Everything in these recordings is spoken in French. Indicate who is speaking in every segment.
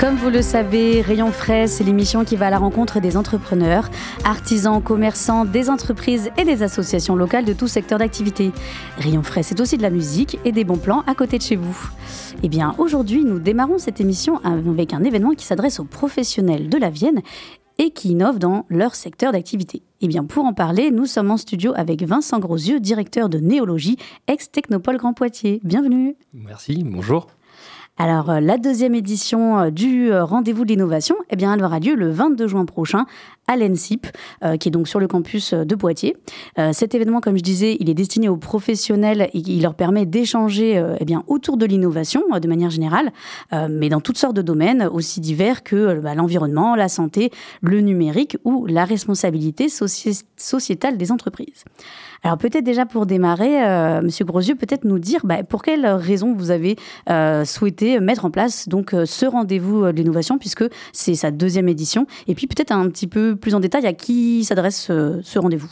Speaker 1: Comme vous le savez, Rayon Frais, c'est l'émission qui va à la rencontre des entrepreneurs, artisans, commerçants, des entreprises et des associations locales de tout secteur d'activité. Rayon Frais, c'est aussi de la musique et des bons plans à côté de chez vous. Eh bien, aujourd'hui, nous démarrons cette émission avec un événement qui s'adresse aux professionnels de la Vienne et qui innovent dans leur secteur d'activité. Eh bien, pour en parler, nous sommes en studio avec Vincent Grosieux, directeur de Néologie, ex-Technopole Grand Poitiers. Bienvenue.
Speaker 2: Merci, bonjour.
Speaker 1: Alors, euh, la deuxième édition euh, du euh, Rendez-vous de l'innovation, eh bien, elle aura lieu le 22 juin prochain à l'ENSIP, qui est donc sur le campus de Poitiers. cet événement, comme je disais, il est destiné aux professionnels et il leur permet d'échanger eh autour de l'innovation de manière générale, mais dans toutes sortes de domaines aussi divers que bah, l'environnement, la santé, le numérique ou la responsabilité sociétale des entreprises. Alors peut-être déjà pour démarrer, Monsieur Grosieux, peut-être nous dire bah, pour quelles raisons vous avez euh, mettre en place donc euh, ce rendez-vous de l'innovation, puisque c'est sa deuxième édition, et puis peut-être un petit peu plus en détail à qui s'adresse ce rendez-vous.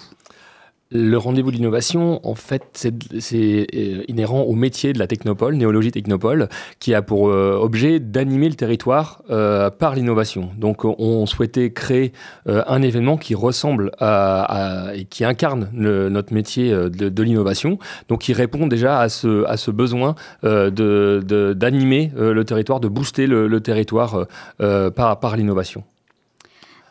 Speaker 2: Le rendez-vous de l'innovation, en fait, c'est euh, inhérent au métier de la technopole, néologie technopole, qui a pour euh, objet d'animer le territoire euh, par l'innovation. Donc, on souhaitait créer un événement qui ressemble à, et qui incarne notre métier de, l'innovation, donc qui répond déjà à ce, besoin d'animer de, le territoire, de booster le, territoire par, par l'innovation.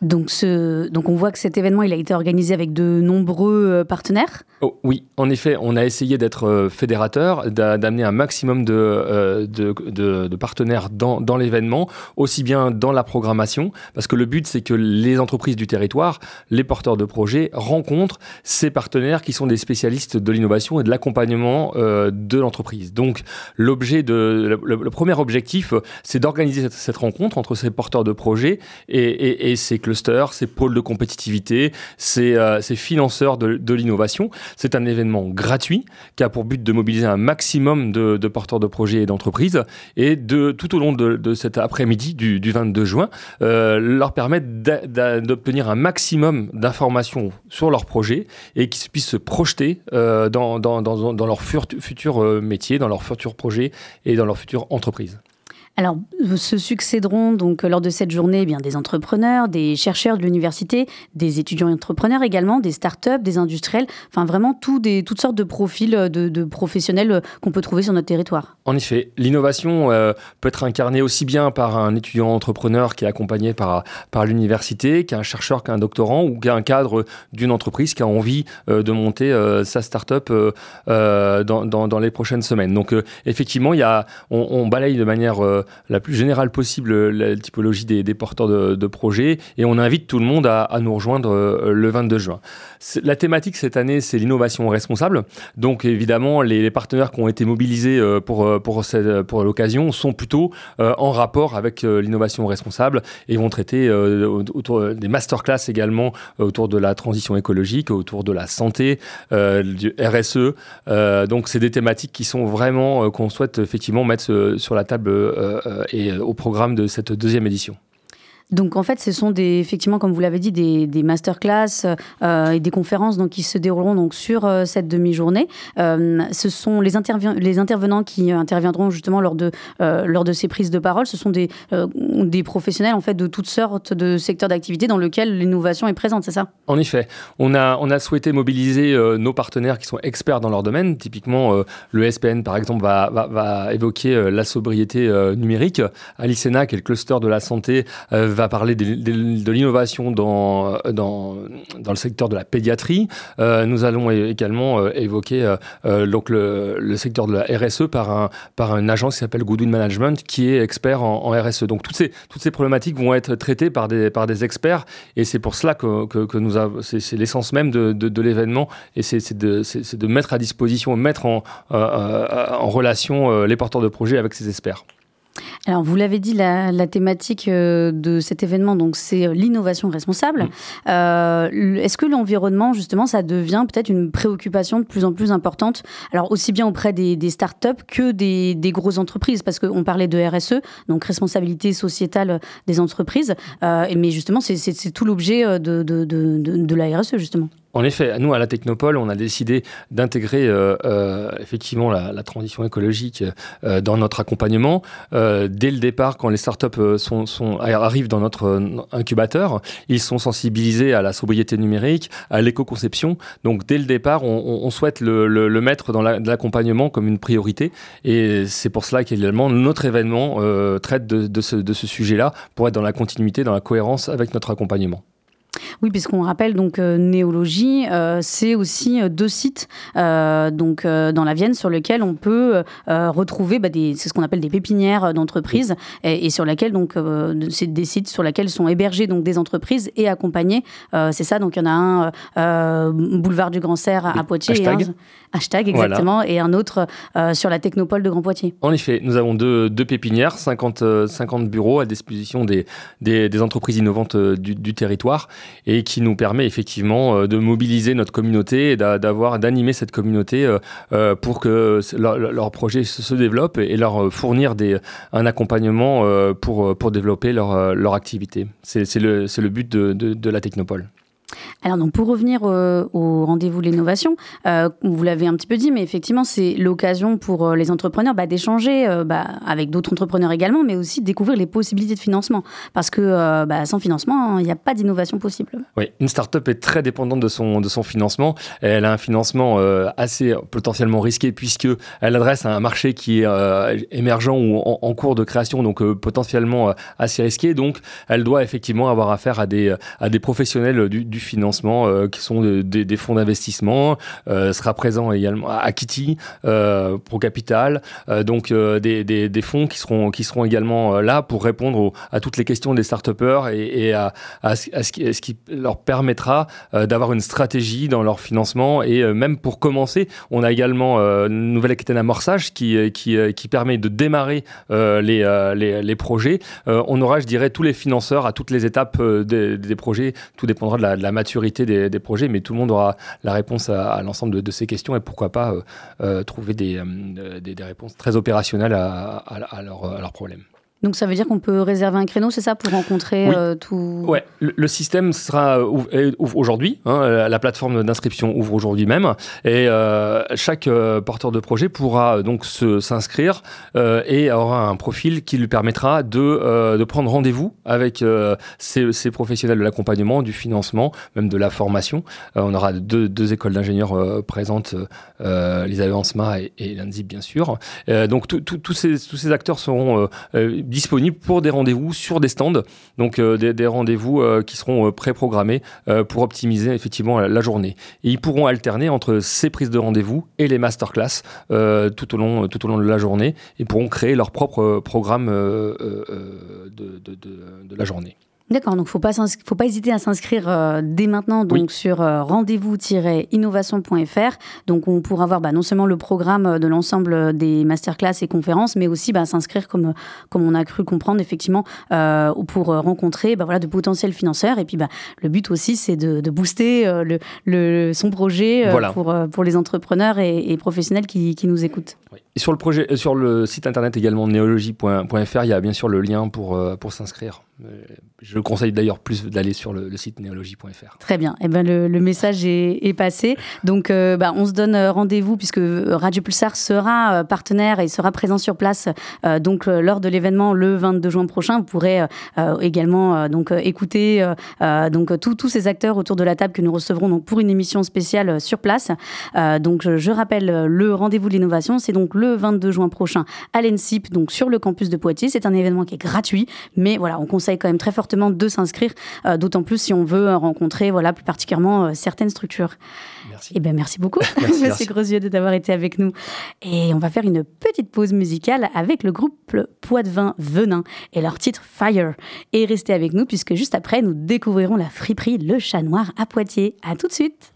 Speaker 1: Donc, on voit que cet événement a été organisé avec de nombreux euh, partenaires.
Speaker 2: Oh, oui, en effet, on a essayé d'être euh, fédérateur, d'amener un maximum de, euh, partenaires dans, l'événement, aussi bien dans la programmation, parce que le but c'est que les entreprises du territoire, les porteurs de projets rencontrent ces partenaires qui sont des spécialistes de l'innovation et de l'accompagnement de l'entreprise. Donc l'objet le, premier objectif, c'est d'organiser cette, rencontre entre ces porteurs de projets et, et, et ces clusters, ces pôles de compétitivité, ces, euh, financeurs de, l'innovation. C'est un événement gratuit qui a pour but de mobiliser un maximum de, porteurs de projets et d'entreprises et de tout au long de, cet après-midi du, 22 juin, euh, leur permettre d'obtenir un maximum d'informations sur leurs projets et qu'ils puissent se projeter euh, dans, leur futur métier, dans leur futur projet et dans leur future entreprise.
Speaker 1: Alors, se succéderont donc lors de cette journée eh bien des entrepreneurs, des chercheurs de l'université, des étudiants entrepreneurs également, des startups, des industriels, enfin vraiment tout des, toutes sortes de profils de, professionnels qu'on peut trouver sur notre territoire.
Speaker 2: En effet, l'innovation euh, peut être incarnée aussi bien par un étudiant entrepreneur qui est accompagné par, par l'université, qu'un chercheur, qu'un doctorant ou qu'un cadre d'une entreprise qui a envie euh, de monter euh, sa startup dans, dans, les prochaines semaines. Donc effectivement, y a, on balaye de manière la plus générale possible la typologie des, porteurs de, projets et on invite tout le monde à, nous rejoindre euh, le 22 juin. La thématique cette année, c'est l'innovation responsable. Donc évidemment, les, partenaires qui ont été mobilisés euh, pour, euh, pour, pour l'occasion sont plutôt en rapport avec l'innovation responsable et vont traiter autour des masterclass également autour de la transition écologique, autour de la santé, du RSE. donc c'est des thématiques qui sont vraiment qu'on souhaite effectivement mettre sur la table euh, et euh, au programme de cette deuxième édition.
Speaker 1: Donc en fait, ce sont des, effectivement, comme vous l'avez dit, des, des masterclass euh, et des conférences donc, qui se dérouleront donc, sur euh, cette demi-journée. Euh, ce sont les, les intervenants qui interviendront justement lors de, lors de ces prises de parole. Ce sont des, professionnels en fait, de toutes sortes de secteurs d'activité dans lesquels l'innovation est présente, c'est ça?
Speaker 2: En effet. On a, on a souhaité mobiliser nos partenaires qui sont experts dans leur domaine. Typiquement, le SPN, par exemple, va, va, évoquer la sobriété numérique. Alicena, qui est le cluster de la santé, parler de, l'innovation dans, dans, dans, le secteur de la pédiatrie. nous allons également évoquer donc le, secteur de la RSE par, un, par une agence qui s'appelle Goodwin Management qui est expert en, RSE. Donc toutes ces, toutes ces problématiques vont être traitées par des, par des experts et c'est pour cela que, que, nous c'est l'essence même de, de, l'événement et c'est de, de, mettre à disposition, mettre en, en relation les porteurs de projets avec ces experts.
Speaker 1: Alors, vous l'avez dit, la, thématique euh, de cet événement, donc, c'est euh, l'innovation responsable. Euh, est-ce que l'environnement, justement, ça devient peut-être une préoccupation de plus en plus importante Alors, aussi bien auprès des, des startups que des, des, grosses entreprises, parce qu'on parlait de RSE, donc responsabilité sociétale des entreprises. mais justement, c'est tout l'objet de, de, de, de la RSE, justement.
Speaker 2: En effet, nous, à la Technopole, on a décidé d'intégrer euh, euh, effectivement la, transition écologique euh, dans notre accompagnement. dès le départ, quand les startups arrivent dans notre incubateur, ils sont sensibilisés à la sobriété numérique, à l'éco-conception. Donc, dès le départ, on, souhaite le, mettre dans l'accompagnement comme une priorité. Et c'est pour cela qu'également, notre événement traite de ce sujet-là pour être dans la continuité, dans la cohérence avec notre accompagnement.
Speaker 1: Oui, puisqu'on rappelle donc euh, Néologie, euh, c'est aussi euh, deux sites donc dans la Vienne sur lesquels on peut retrouver bah, des, c'est ce qu'on appelle des pépinières d'entreprises et, sur lesquelles donc c'est des sites sur lesquels sont hébergés donc des entreprises et accompagnés. c'est ça, donc il y en a un boulevard du Grand Serre à, Poitiers.
Speaker 2: Hashtag.
Speaker 1: hashtag exactement, et un autre sur la Technopole de Grand Poitiers.
Speaker 2: En effet, nous avons deux, deux pépinières, 50, 50 bureaux à disposition des, des, entreprises innovantes du, du territoire et qui nous permet effectivement euh, de mobiliser notre communauté et d'avoir d'animer cette communauté euh, euh, pour que leur, projet se développe et leur fournir un accompagnement pour, pour développer leur, leur activité. C'est le, le but de, de la Technopole.
Speaker 1: Alors donc pour revenir euh, au rendez-vous de l'innovation, euh, vous l'avez un petit peu dit, mais effectivement c'est l'occasion pour euh, les entrepreneurs bah, d'échanger bah, avec d'autres entrepreneurs également, mais aussi découvrir les possibilités de financement, parce que bah, sans financement il n'y a pas d'innovation possible.
Speaker 2: Oui, une start-up est très dépendante de son de son financement. Elle a un financement assez potentiellement risqué puisque elle adresse à un marché qui est émergent ou en, cours de création, donc potentiellement assez risqué. Donc elle doit effectivement avoir affaire à des à des professionnels du financement euh, qui sont des fonds d'investissement, euh, sera présent également à Kitty, euh, Pro Capital, donc des, fonds qui seront, qui seront également là pour répondre à toutes les questions des start et, et à, ce, qui, leur permettra d'avoir une stratégie dans leur financement et même pour commencer, on a également une nouvelle Aquitaine amorçage qui, qui, permet de démarrer les, les, projets. on aura, je dirais, tous les financeurs à toutes les étapes des, projets. Tout dépendra de la maturité des, projets, mais tout le monde aura la réponse à, l'ensemble de, ces questions et pourquoi pas euh, euh, trouver euh, des, réponses très opérationnelles à leurs problèmes.
Speaker 1: Donc ça veut dire qu'on peut réserver un créneau, c'est ça, pour rencontrer euh, tout
Speaker 2: Ouais, le, système sera ouvre aujourd'hui. Hein, la plateforme d'inscription ouvre aujourd'hui même, et euh, chaque euh, porteur de projet pourra donc s'inscrire et aura un profil qui lui permettra de, de prendre rendez-vous avec ces, ces, professionnels de l'accompagnement, du financement, même de la formation. on aura deux, deux écoles d'ingénieurs présentes, les Avancema et, et l'ANZIP bien sûr. donc tous ces, tous ces acteurs seront disponibles pour des rendez-vous sur des stands, donc euh, des, rendez-vous euh, qui seront euh, préprogrammés pour optimiser effectivement la, journée. Et ils pourront alterner entre ces prises de rendez-vous et les masterclass tout, au long, tout au long de la journée et pourront créer leur propre programme de la journée.
Speaker 1: D'accord, donc faut pas faut pas hésiter à s'inscrire euh, dès maintenant donc sur euh, rendez-vous-innovation.fr. Donc on pourra voir bah, non seulement le programme euh, de l'ensemble des masterclass et conférences, mais aussi bah, s'inscrire comme comme on a cru comprendre effectivement pour rencontrer bah, voilà de potentiels financeurs. Et puis bah, le but aussi c'est de, de, booster le, le, son projet pour pour les entrepreneurs et, professionnels qui, qui, nous écoutent.
Speaker 2: Sur le projet, sur le site internet également néologie.fr, il y a bien sûr le lien pour pour s'inscrire. Euh, je conseille d'ailleurs plus d'aller sur le, site néologie.fr.
Speaker 1: Très bien. Eh ben, le, message est, passé. Donc, euh, bah, on se donne euh, rendez-vous puisque Radio Pulsar sera partenaire et sera présent sur place donc, lors de l'événement le 22 juin prochain. Vous pourrez également donc, écouter donc, tous ces acteurs autour de la table que nous recevrons donc, pour une émission spéciale sur place. donc, je, rappelle le rendez-vous de l'innovation. C'est donc
Speaker 3: donc le 22 juin prochain à l'ENSIP, donc sur le campus de Poitiers. C'est un événement qui est gratuit, mais voilà, on conseille quand même très fortement de s'inscrire, euh, d'autant plus si on veut rencontrer, voilà, plus particulièrement euh, certaines structures.
Speaker 2: Merci.
Speaker 3: Eh ben, merci beaucoup,
Speaker 2: Merci,
Speaker 3: Monsieur. Grosieux, d'avoir été avec nous. Et on va faire une petite pause musicale avec le groupe Poitvin Venin et leur titre Fire. Et restez avec nous puisque juste après, nous découvrirons la friperie Le Chat Noir à Poitiers. À tout de suite.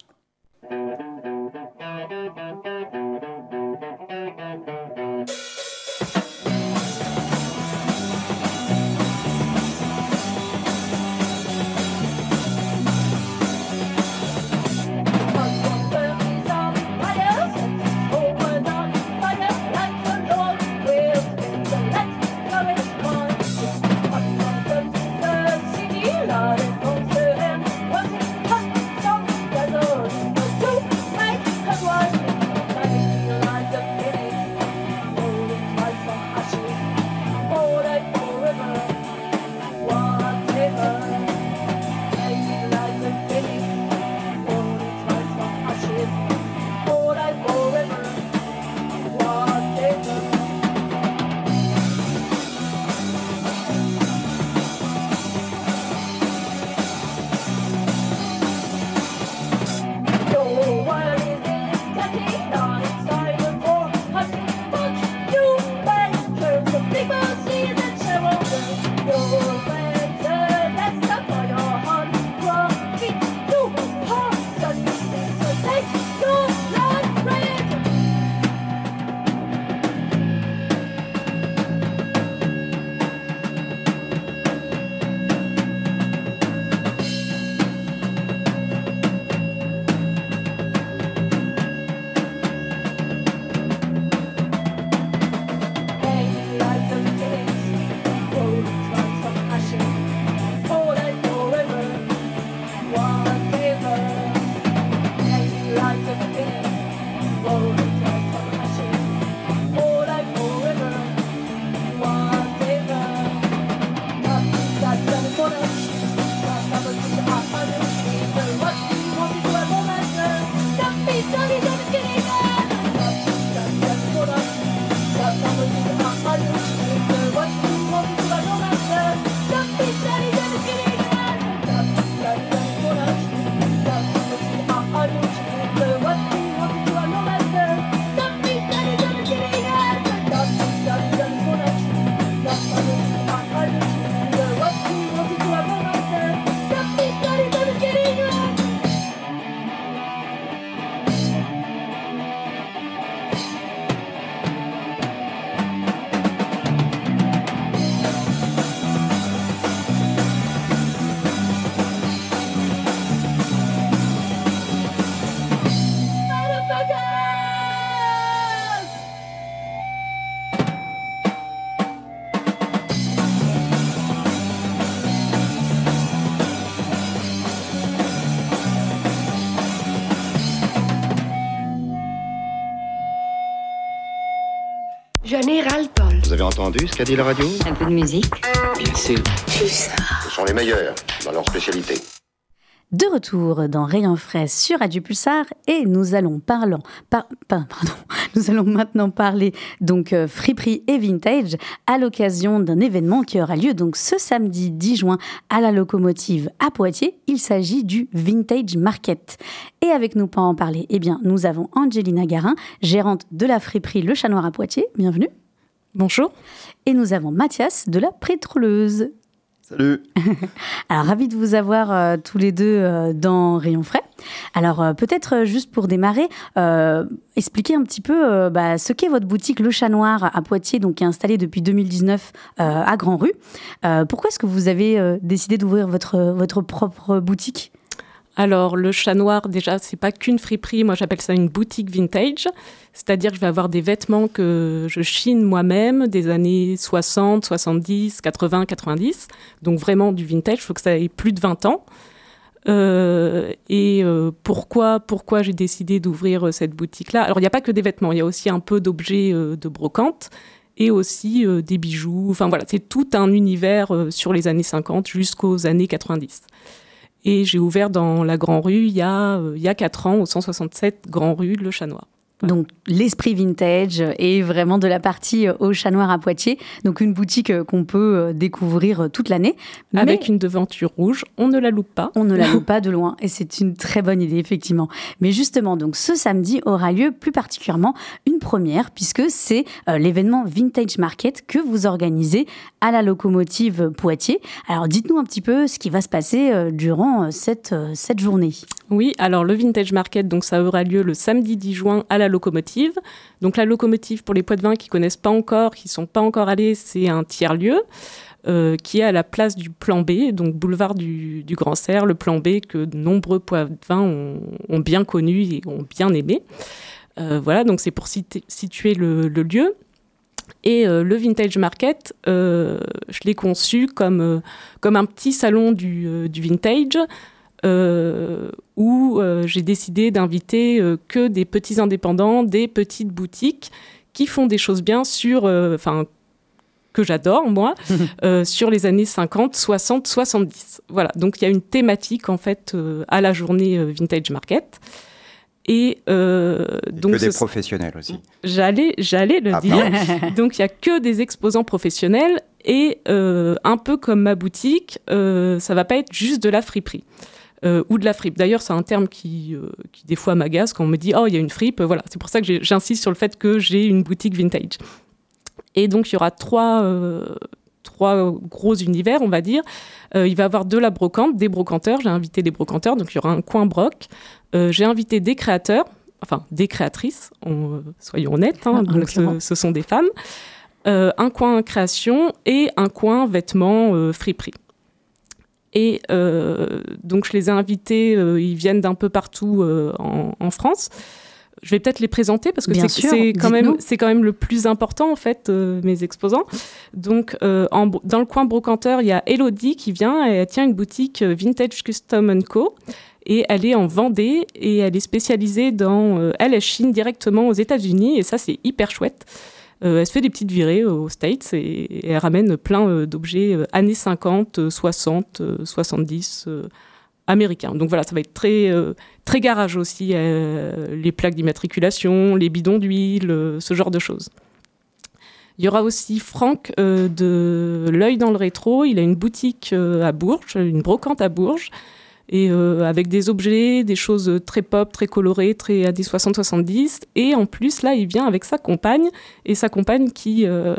Speaker 4: Général Paul.
Speaker 5: Vous avez entendu ce qu'a dit la radio
Speaker 4: Un peu de musique.
Speaker 6: Bien sûr.
Speaker 4: Plus ça.
Speaker 5: Ce sont les meilleurs dans leur spécialité.
Speaker 3: De retour dans Rayon frais sur Radio Pulsar et nous allons parlant, par- par- pardon, nous allons maintenant parler donc euh, friperie et vintage à l'occasion d'un événement qui aura lieu donc ce samedi 10 juin à la locomotive à Poitiers. Il s'agit du Vintage Market. Et avec nous pour en parler, eh bien, nous avons Angelina Garin, gérante de la friperie Le Chat Noir à Poitiers. Bienvenue.
Speaker 7: Bonjour.
Speaker 3: Et nous avons Mathias de la Pétroleuse.
Speaker 5: Salut
Speaker 3: Alors, ravi de vous avoir euh, tous les deux euh, dans Rayon Frais. Alors, euh, peut-être juste pour démarrer, expliquer un petit peu bah, ce qu'est votre boutique Le Chat Noir à Poitiers, donc qui est installée depuis 2019 euh, à Grand Rue. Pourquoi est-ce que vous avez décidé d'ouvrir votre propre boutique?
Speaker 7: Alors, le chat noir, déjà, c'est pas qu'une friperie. Moi, j'appelle ça une boutique vintage. C'est-à-dire que je vais avoir des vêtements que je chine moi-même des années 60, 70, 80, 90. Donc, vraiment du vintage. Il faut que ça ait plus de 20 ans. Euh, et euh, pourquoi, pourquoi j'ai décidé d'ouvrir euh, cette boutique-là? Alors, il n'y a pas que des vêtements, il y a aussi un peu d'objets de brocante et aussi des bijoux. Enfin, voilà, c'est tout un univers sur les années 50 jusqu'aux années 90. Et j'ai ouvert dans la Grand Rue il y a, euh, il y a 4 ans, au 167 Grand Rue, le Chat Noir.
Speaker 1: Donc l'esprit vintage et vraiment de la partie euh, au chat noir à Poitiers. Donc une boutique euh, qu'on peut euh, découvrir toute l'année.
Speaker 7: Avec une devanture rouge, on ne la loupe pas.
Speaker 1: On ne la loupe pas de loin et c'est une très bonne idée effectivement. Mais justement, donc ce samedi aura lieu plus particulièrement une première puisque c'est l'événement Vintage Market que vous organisez à la locomotive Poitiers. Alors dites-nous un petit peu ce qui va se passer durant cette, cette journée.
Speaker 7: Oui, alors le Vintage Market, donc ça aura lieu le samedi 10 juin à la locomotive. Donc la locomotive, pour les poids de vin qui connaissent pas encore, qui sont pas encore allés, c'est un tiers-lieu. Euh, qui est à la place du plan B, donc boulevard du, Grand Serre, le plan B que de nombreux poids de vin ont, bien connu et ont bien aimé. Euh, voilà, donc c'est pour situer le, lieu. Et euh, le Vintage Market, je l'ai conçu comme, comme un petit salon du, vintage où euh, j'ai décidé d'inviter euh, que des petits indépendants, des petites boutiques qui font des choses bien sur, enfin, que j'adore moi, sur les années 50, 60, 70. Voilà, donc il y a une thématique en fait à la journée Vintage Market. Et donc
Speaker 8: que des professionnels aussi.
Speaker 7: J'allais, j'allais le ah, dire. donc il y a que des exposants professionnels et un peu comme ma boutique, ça va pas être juste de la friperie. Euh, ou de la fripe. D'ailleurs, c'est un terme qui, euh, qui des fois m'agace quand on me dit oh il y a une fripe. Voilà, c'est pour ça que j'insiste sur le fait que j'ai une boutique vintage. Et donc il y aura trois euh, trois gros univers, on va dire. il va y avoir de la brocante, des brocanteurs. J'ai invité des brocanteurs, donc il y aura un coin broc. j'ai invité des créateurs, enfin des créatrices, soyons honnêtes, hein, donc ce, sont des femmes. un coin création et un coin vêtements friperie. Et euh, donc, je les ai invités, euh, ils viennent d'un peu partout euh, en, France. Je vais peut-être les présenter parce que c'est quand, même, quand même le plus important, en fait, mes exposants. Donc, en, dans le coin brocanteur, il y a Elodie qui vient et elle tient une boutique Vintage Custom Co. Et elle est en Vendée et elle est spécialisée dans. elle, elle chine directement aux États-Unis et ça, c'est hyper chouette. Euh, elle se fait des petites virées aux States et, elle ramène plein euh, d'objets euh, années 50, 60, 70 américains. Donc voilà, ça va être très, très garage aussi, les plaques d'immatriculation, les bidons d'huile, ce genre de choses. Il y aura aussi Franck de L'œil dans le rétro. Il a une boutique à Bourges, une brocante à Bourges et euh, avec des objets, des choses très pop, très colorées, très années 60-70. Et en plus, là, il vient avec sa compagne, et sa compagne qui, euh,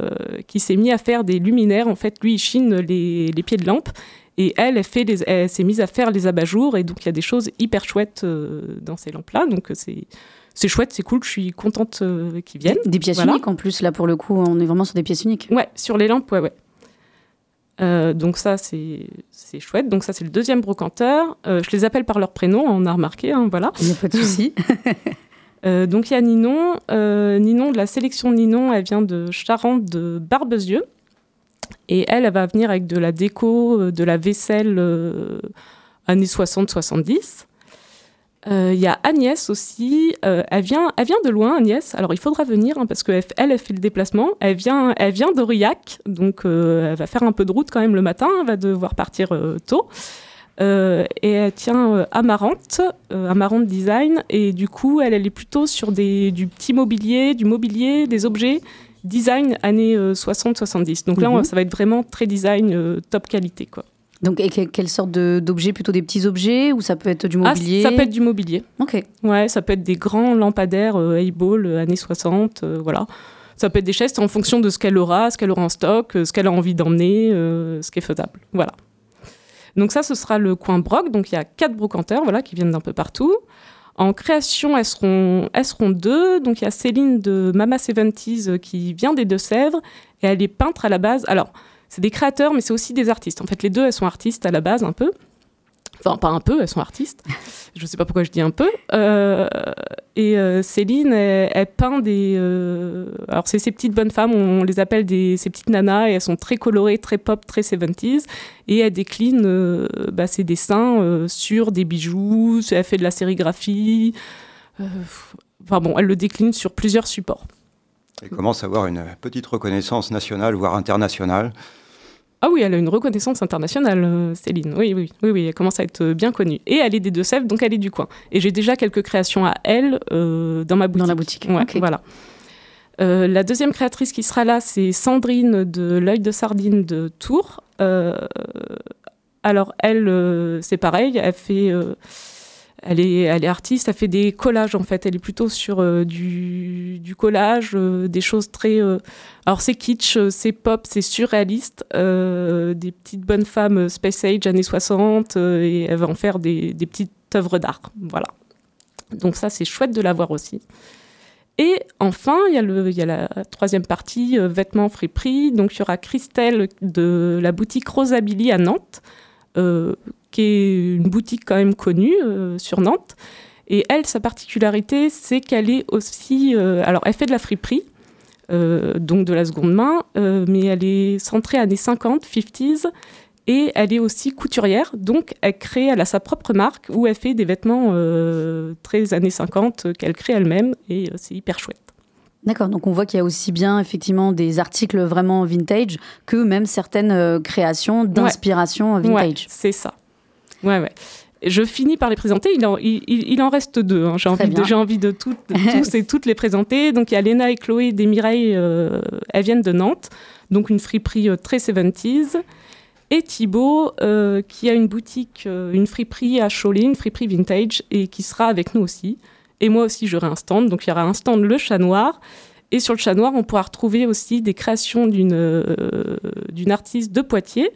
Speaker 7: qui s'est mise à faire des luminaires. En fait, lui, il chine les, les pieds de lampe, et elle, elle, fait elle s'est mise à faire les abat-jours, et donc il y a des choses hyper chouettes euh, dans ces lampes-là. Donc c'est c'est chouette, c'est cool, je suis contente qu'ils viennent.
Speaker 1: Des, pièces uniques en plus, là pour le coup, on est vraiment sur des pièces uniques.
Speaker 7: Ouais, sur les lampes, ouais, ouais. Euh, donc ça, c'est chouette. Donc ça, c'est le deuxième brocanteur. Euh, je les appelle par leur prénom, on a remarqué, hein, voilà.
Speaker 1: Il n'y a pas de souci.
Speaker 7: Euh, donc il y a Ninon. Ninon, de la sélection Ninon, elle vient de Charente, de Barbezieux. Et elle, elle va venir avec de la déco, de la vaisselle années 60-70. Il y a Agnès aussi. elle, vient, elle vient de loin, Agnès. Alors, il faudra venir hein, parce qu'elle, elle, fait le déplacement. Elle vient, elle vient d'Aurillac. Donc, elle va faire un peu de route quand même le matin. Elle va devoir partir tôt. et elle tient Amarante, Amarante Design. Et du coup, elle, elle est plutôt sur des, du petit mobilier, du mobilier, des objets design années 60-70. Donc là, mhm. ça va être vraiment très design top qualité. quoi.
Speaker 1: Donc, et quelle sorte d'objets? Plutôt des petits objets ou ça peut être du ah, mobilier?
Speaker 7: Ça peut être du mobilier.
Speaker 1: Ok.
Speaker 7: Ouais, ça peut être des grands lampadaires euh, Ball euh, années 60, euh, voilà. Ça peut être des chaises en fonction de ce qu'elle aura, ce qu'elle aura en stock, euh, ce qu'elle a envie d'emmener, ce qui est faisable. Voilà. Donc ça, ce sera le coin broc. Donc il y a quatre brocanteurs, voilà, qui viennent d'un peu partout. En création, elles seront, elles seront deux. Donc il y a Céline de Mama 70s qui vient des Deux-Sèvres et elle est peintre à la base. Alors, c'est des créateurs, mais c'est aussi des artistes. En fait, les deux, elles sont artistes à la base, un peu. Enfin, pas un peu, elles sont artistes. Je ne sais pas pourquoi je dis un peu. Euh, et euh, Céline, elle, peint des. Euh, alors, c'est ces petites bonnes femmes, on les appelle des, ces petites nanas, et elles sont très colorées, très pop, très 70s. Et elle décline bah, ses dessins sur des bijoux, elle fait de la sérigraphie. enfin bon, elle le décline sur plusieurs supports.
Speaker 8: Elle commence à avoir une petite reconnaissance nationale, voire internationale.
Speaker 7: Ah oui, elle a une reconnaissance internationale, Céline. Oui, oui, oui, oui, elle commence à être bien connue. Et elle est des Deux-Sèvres, donc elle est du coin. Et j'ai déjà quelques créations à elle dans ma boutique.
Speaker 1: Dans la boutique.
Speaker 7: Ouais, Voilà. la deuxième créatrice qui sera là, c'est Sandrine de l'œil de sardine de Tours. alors elle, c'est pareil, elle fait elle est, artiste, elle fait des collages en fait. Elle est plutôt sur euh, du, collage, euh, des choses très. Euh, alors c'est kitsch, c'est pop, c'est surréaliste. des petites bonnes femmes Space Age années 60 et elle va en faire des, petites œuvres d'art. Voilà. Donc ça c'est chouette de la voir aussi. Et enfin, il y, a la troisième partie, vêtements friperie. Donc il y aura Christelle de la boutique Rosabili à Nantes qui est une boutique quand même connue euh, sur Nantes. Et elle, sa particularité, c'est qu'elle est aussi. Euh, alors, elle fait de la friperie, euh, donc de la seconde main, mais elle est centrée années 50, 50s, et elle est aussi couturière. Donc, elle crée, elle a sa propre marque où elle fait des vêtements très années 50 qu'elle crée elle-même, et c'est hyper chouette.
Speaker 1: D'accord, donc on voit qu'il y a aussi bien effectivement des articles vraiment vintage que même certaines créations d'inspiration vintage. Ouais,
Speaker 7: c'est ça. Ouais, ouais. Je finis par les présenter. Il en, il, en reste deux. Hein. J'ai envie, de, envie de, tous et toutes les présenter. Donc il y a Léna et Chloé des Mireilles. Euh, elles viennent de Nantes. Donc une friperie euh, très 70s. Et Thibaut euh, qui a une boutique, une friperie à Cholet, une friperie vintage et qui sera avec nous aussi. Et moi aussi j'aurai un stand. Donc il y aura un stand Le Chat Noir. Et sur le chat noir, on pourra retrouver aussi des créations d'une d'une artiste de Poitiers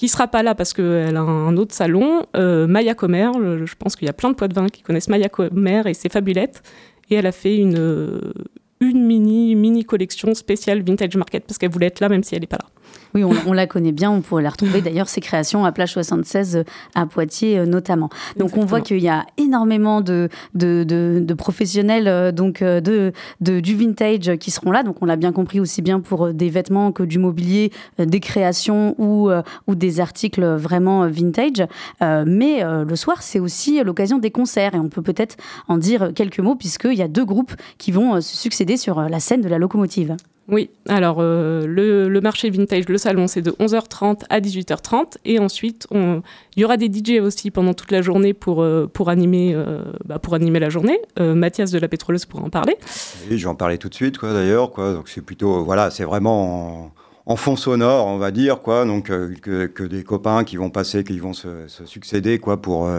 Speaker 7: qui sera pas là parce qu'elle a un autre salon, euh, Maya Comer. Je pense qu'il y a plein de vin qui connaissent Maya Comer et ses fabulettes. Et elle a fait une, euh, une mini, mini collection spéciale Vintage Market parce qu'elle voulait être là même si elle n'est pas là.
Speaker 1: Oui, on, la connaît bien, on pourrait la retrouver d'ailleurs, ses créations à Plage 76 euh, à Poitiers euh, notamment. Donc on voit qu'il y a énormément de, de, professionnels euh, donc de, du vintage qui seront là. Donc on l'a bien compris aussi bien pour des vêtements que du mobilier, des créations ou, ou des articles vraiment vintage. mais le soir, c'est aussi l'occasion des concerts et on peut peut-être en dire quelques mots puisqu'il y a deux groupes qui vont se succéder sur la scène de la locomotive.
Speaker 7: Oui, alors euh, le, marché vintage, le salon, c'est de 11h30 à 18h30. Et ensuite, il y aura des DJ aussi pendant toute la journée pour, euh, pour, animer, euh, bah, pour animer la journée. Mathias de la Pétroleuse pourra en parler.
Speaker 8: Oui, je vais en parler tout de suite, quoi, d'ailleurs. Quoi. Donc c'est plutôt, voilà, c'est vraiment en, fond sonore, on va dire, quoi. Donc que, des copains qui vont passer, qui vont se, succéder, quoi, pour,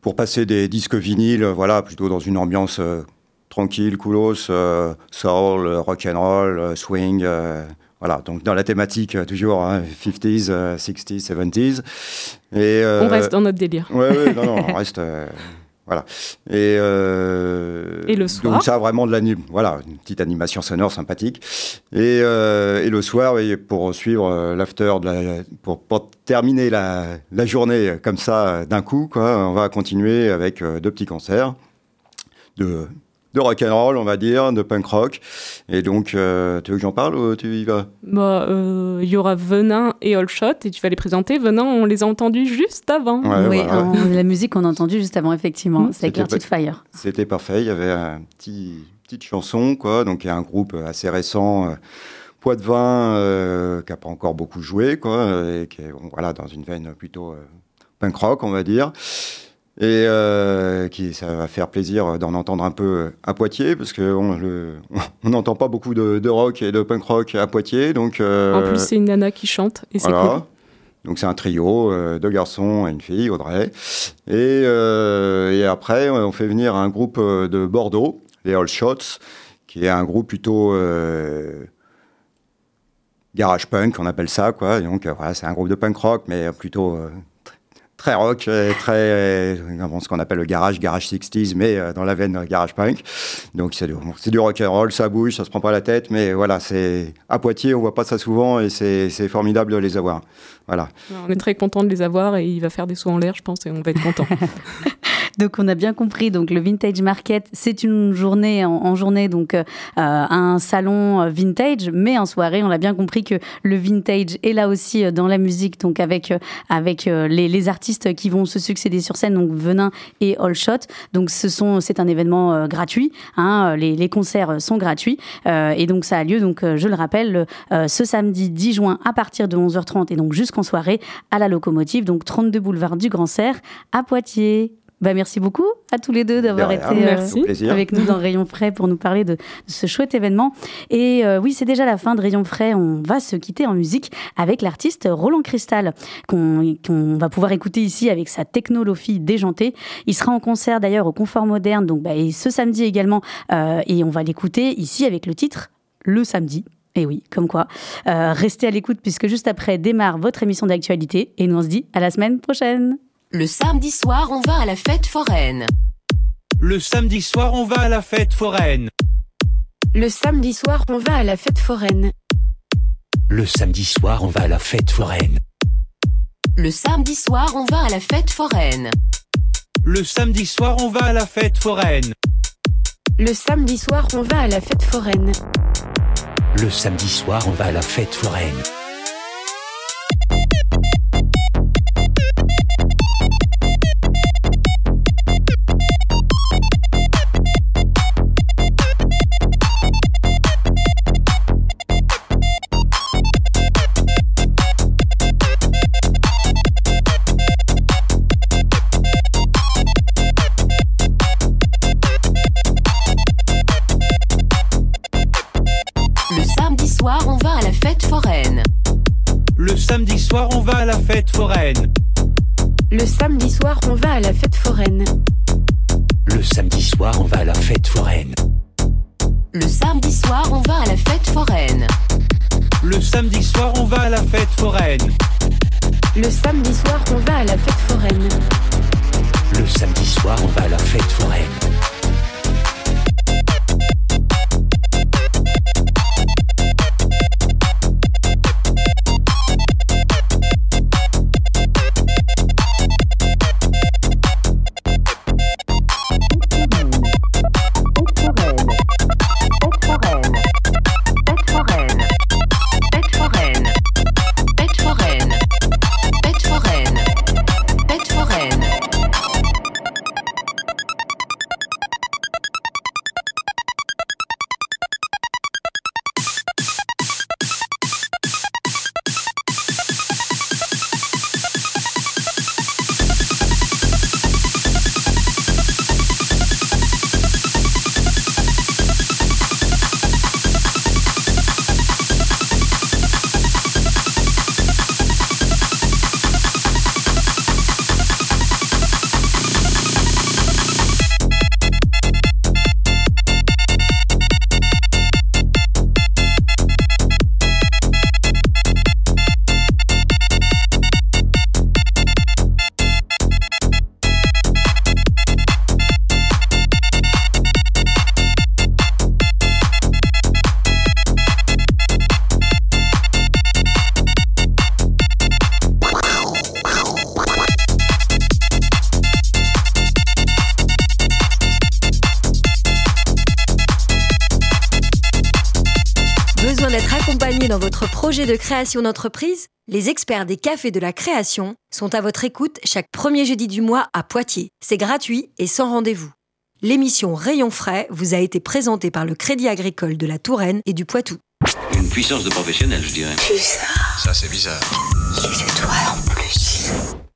Speaker 8: pour passer des disques vinyles, voilà, plutôt dans une ambiance tranquille, coolos, euh, soul, rock and roll, euh, swing. Euh, voilà, donc dans la thématique toujours 50s, 60s, 70s.
Speaker 7: Et, on reste dans notre délire.
Speaker 8: Oui, ouais, non, non, on reste. Voilà. Et,
Speaker 7: et, le soir.
Speaker 8: Donc ça vraiment de la voilà une petite animation sonore sympathique. Et, et le soir, pour suivre l'after, pour, pour, terminer la, la journée comme ça d'un coup, quoi, on va continuer avec deux petits concerts de de rock and roll, on va dire, de punk rock. Et donc, euh, tu veux que j'en parle ou tu y vas?
Speaker 7: Bah, euh, Il y aura Venin et All Shot, et tu vas les présenter. Venin, on les a entendus juste avant.
Speaker 1: oui, la musique qu'on a entendue juste avant, effectivement. Mmh. C'est Dirty Fire.
Speaker 8: C'était parfait. Il y avait une petit, petite chanson, quoi. Donc, il y a un groupe assez récent. Euh, Poids de vin qui n'a pas encore beaucoup joué, quoi, et qui est voilà, dans une veine plutôt punk rock, on va dire et euh, qui ça va faire plaisir d'en entendre un peu à Poitiers parce qu'on n'entend pas beaucoup de, rock et de punk rock à Poitiers donc
Speaker 7: euh, en plus c'est une nana qui chante et c'est cool.
Speaker 8: Donc c'est un trio euh, deux garçons et une fille Audrey. Et, et, après on fait venir un groupe de Bordeaux les All Shots qui est un groupe plutôt garage punk on appelle ça quoi. Donc voilà c'est un groupe de punk rock mais plutôt très rock, euh, très euh, ce qu'on appelle le garage, garage 60s, mais euh, dans la veine garage punk. Donc c'est du, du rock and roll, ça bouge, ça se prend pas la tête, mais voilà, c'est à Poitiers, on voit pas ça souvent et c'est formidable de les avoir. Voilà.
Speaker 7: On est très content de les avoir et il va faire des sauts en l'air, je pense, et on va être content.
Speaker 1: Donc on a bien compris. Donc le Vintage Market, c'est une journée en, journée, donc euh, un salon vintage, mais en soirée, on a bien compris que le vintage est là aussi dans la musique, donc avec avec les, artistes qui vont se succéder sur scène, donc Venin et All Shot. Donc ce sont c'est un événement gratuit. Hein, les, les, concerts sont gratuits et donc ça a lieu. Donc je le rappelle, ce samedi 10 juin à partir de 11h30 et donc jusqu'en soirée à la locomotive, donc 32 boulevard du Grand Serre à Poitiers. Bah, merci beaucoup à tous les deux d'avoir été euh, avec nous dans Rayon Frais pour nous parler de, ce chouette événement. Et euh, oui, c'est déjà la fin de Rayon Frais. On va se quitter en musique avec l'artiste Roland Cristal, qu'on va pouvoir écouter ici avec sa technologie déjantée. Il sera en concert d'ailleurs au Confort Moderne, donc bah, et ce samedi également. Euh, et on va l'écouter ici avec le titre Le Samedi. Et oui, comme quoi. Euh, restez à l'écoute puisque juste après démarre votre émission d'actualité et nous on se dit à la semaine prochaine.
Speaker 9: Le samedi soir, on va à la fête foraine.
Speaker 10: Le samedi soir, on va à la fête foraine.
Speaker 4: Le samedi soir, on va à la fête foraine.
Speaker 11: Le samedi soir, on va à la fête foraine.
Speaker 9: Le samedi soir, on va à la fête foraine.
Speaker 10: Le samedi soir, on va à la fête foraine.
Speaker 4: Le samedi soir, on va à la fête foraine.
Speaker 11: Le samedi soir, on va à la fête foraine.
Speaker 12: Projet de création d'entreprise, les experts des cafés de la création sont à votre écoute chaque premier jeudi du mois à Poitiers. C'est gratuit et sans rendez-vous. L'émission Rayon frais vous a été présentée par le Crédit Agricole de la Touraine et du Poitou.
Speaker 13: Une puissance de professionnel, je dirais.
Speaker 14: ça.
Speaker 13: Ça, c'est bizarre.
Speaker 14: C'est toi en plus.